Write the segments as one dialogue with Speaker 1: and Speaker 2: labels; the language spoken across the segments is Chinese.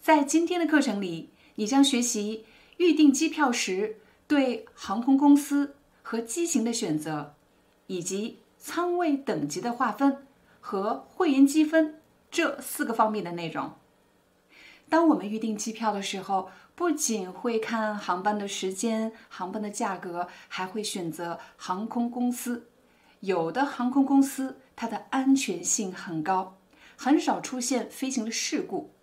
Speaker 1: 在今天的课程里，你将学习预订机票时对航空公司和机型的选择，以及舱位等级的划分和会员积分这四个方面的内容。当我们预订机票的时候，不仅会看航班的时间、航班的价格，还会选择航空公司。有的航空公司它的安全性很高，很少出现飞行的事故。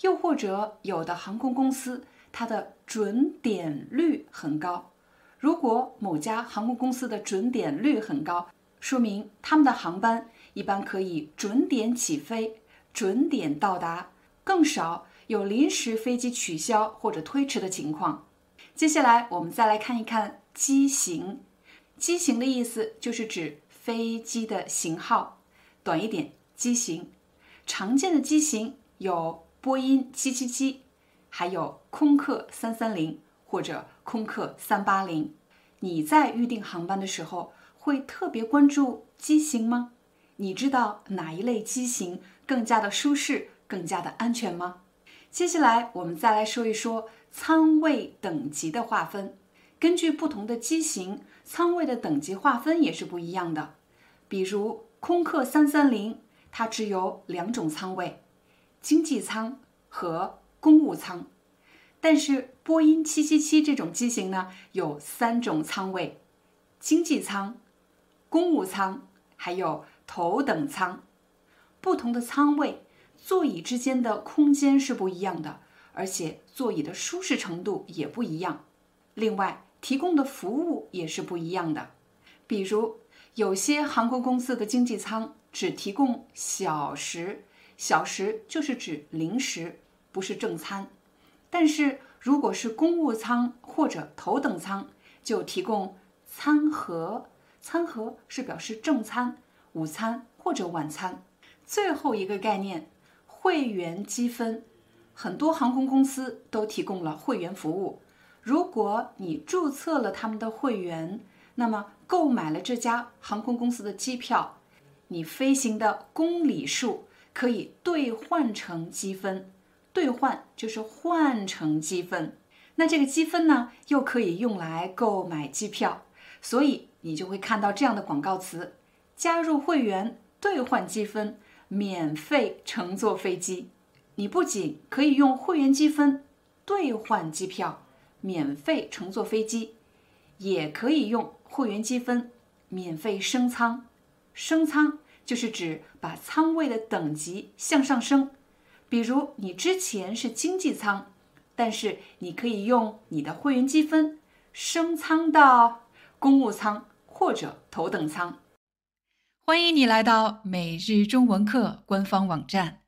Speaker 1: 又或者有的航空公司，它的准点率很高。如果某家航空公司的准点率很高，说明他们的航班一般可以准点起飞、准点到达，更少有临时飞机取消或者推迟的情况。接下来我们再来看一看机型。机型的意思就是指飞机的型号，短一点，机型。常见的机型有。波音七七七，还有空客三三零或者空客三八零，你在预订航班的时候会特别关注机型吗？你知道哪一类机型更加的舒适、更加的安全吗？接下来我们再来说一说舱位等级的划分。根据不同的机型，舱位的等级划分也是不一样的。比如空客三三零，它只有两种舱位。经济舱和公务舱，但是波音七七七这种机型呢，有三种舱位：经济舱、公务舱，还有头等舱。不同的舱位，座椅之间的空间是不一样的，而且座椅的舒适程度也不一样。另外，提供的服务也是不一样的。比如，有些航空公司的经济舱只提供小时。小食就是指零食，不是正餐。但是如果是公务舱或者头等舱，就提供餐盒。餐盒是表示正餐、午餐或者晚餐。最后一个概念，会员积分。很多航空公司都提供了会员服务。如果你注册了他们的会员，那么购买了这家航空公司的机票，你飞行的公里数。可以兑换成积分，兑换就是换成积分。那这个积分呢，又可以用来购买机票，所以你就会看到这样的广告词：加入会员兑换积分，免费乘坐飞机。你不仅可以用会员积分兑换机票，免费乘坐飞机，也可以用会员积分免费升舱，升舱。就是指把仓位的等级向上升，比如你之前是经济舱，但是你可以用你的会员积分升舱到公务舱或者头等舱。欢迎你来到每日中文课官方网站，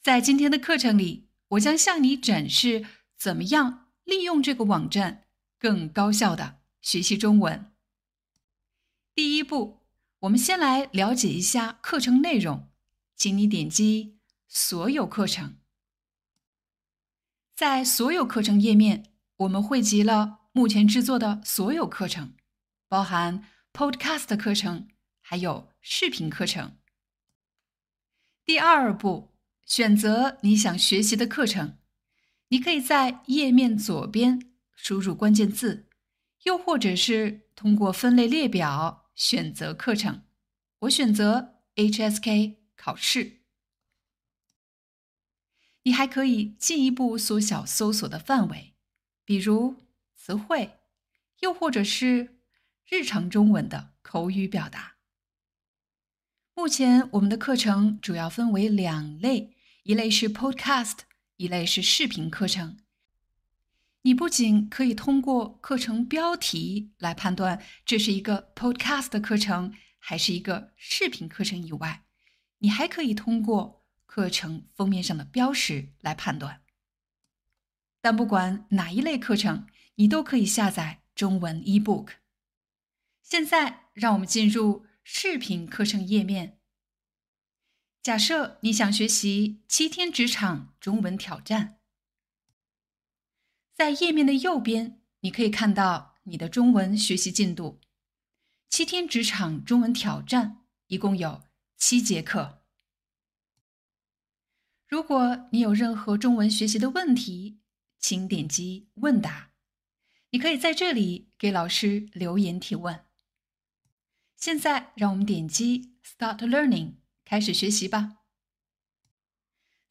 Speaker 1: 在今天的课程里，我将向你展示怎么样利用这个网站更高效的学习中文。第一步。我们先来了解一下课程内容，请你点击所有课程。在所有课程页面，我们汇集了目前制作的所有课程，包含 Podcast 课程，还有视频课程。第二步，选择你想学习的课程，你可以在页面左边输入关键字，又或者是通过分类列表。选择课程，我选择 HSK 考试。你还可以进一步缩小搜索的范围，比如词汇，又或者是日常中文的口语表达。目前我们的课程主要分为两类，一类是 Podcast，一类是视频课程。你不仅可以通过课程标题来判断这是一个 podcast 课程还是一个视频课程以外，你还可以通过课程封面上的标识来判断。但不管哪一类课程，你都可以下载中文 eBook。现在，让我们进入视频课程页面。假设你想学习七天职场中文挑战，在页面的右边，你可以看到你的中文学习进度。七天职场中文挑战一共有七节课。如果你有任何中文学习的问题，请点击问答。你可以在这里给老师留言提问。现在，让我们点击 Start Learning。开始学习吧。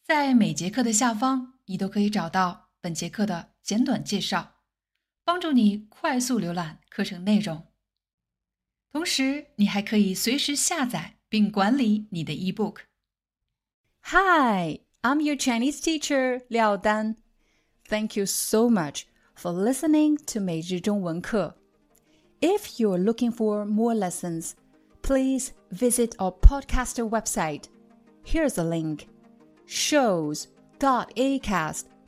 Speaker 1: 在每节课的下方，你都可以找到本节课的简短介绍，帮助你快速浏览课程内容。同时，你还可以随时下载并管理你的
Speaker 2: eBook。Hi, I'm your Chinese teacher Liao Dan. Thank you so much for listening to 每日中文课。If you're looking for more lessons, please visit our podcaster website. Here's a link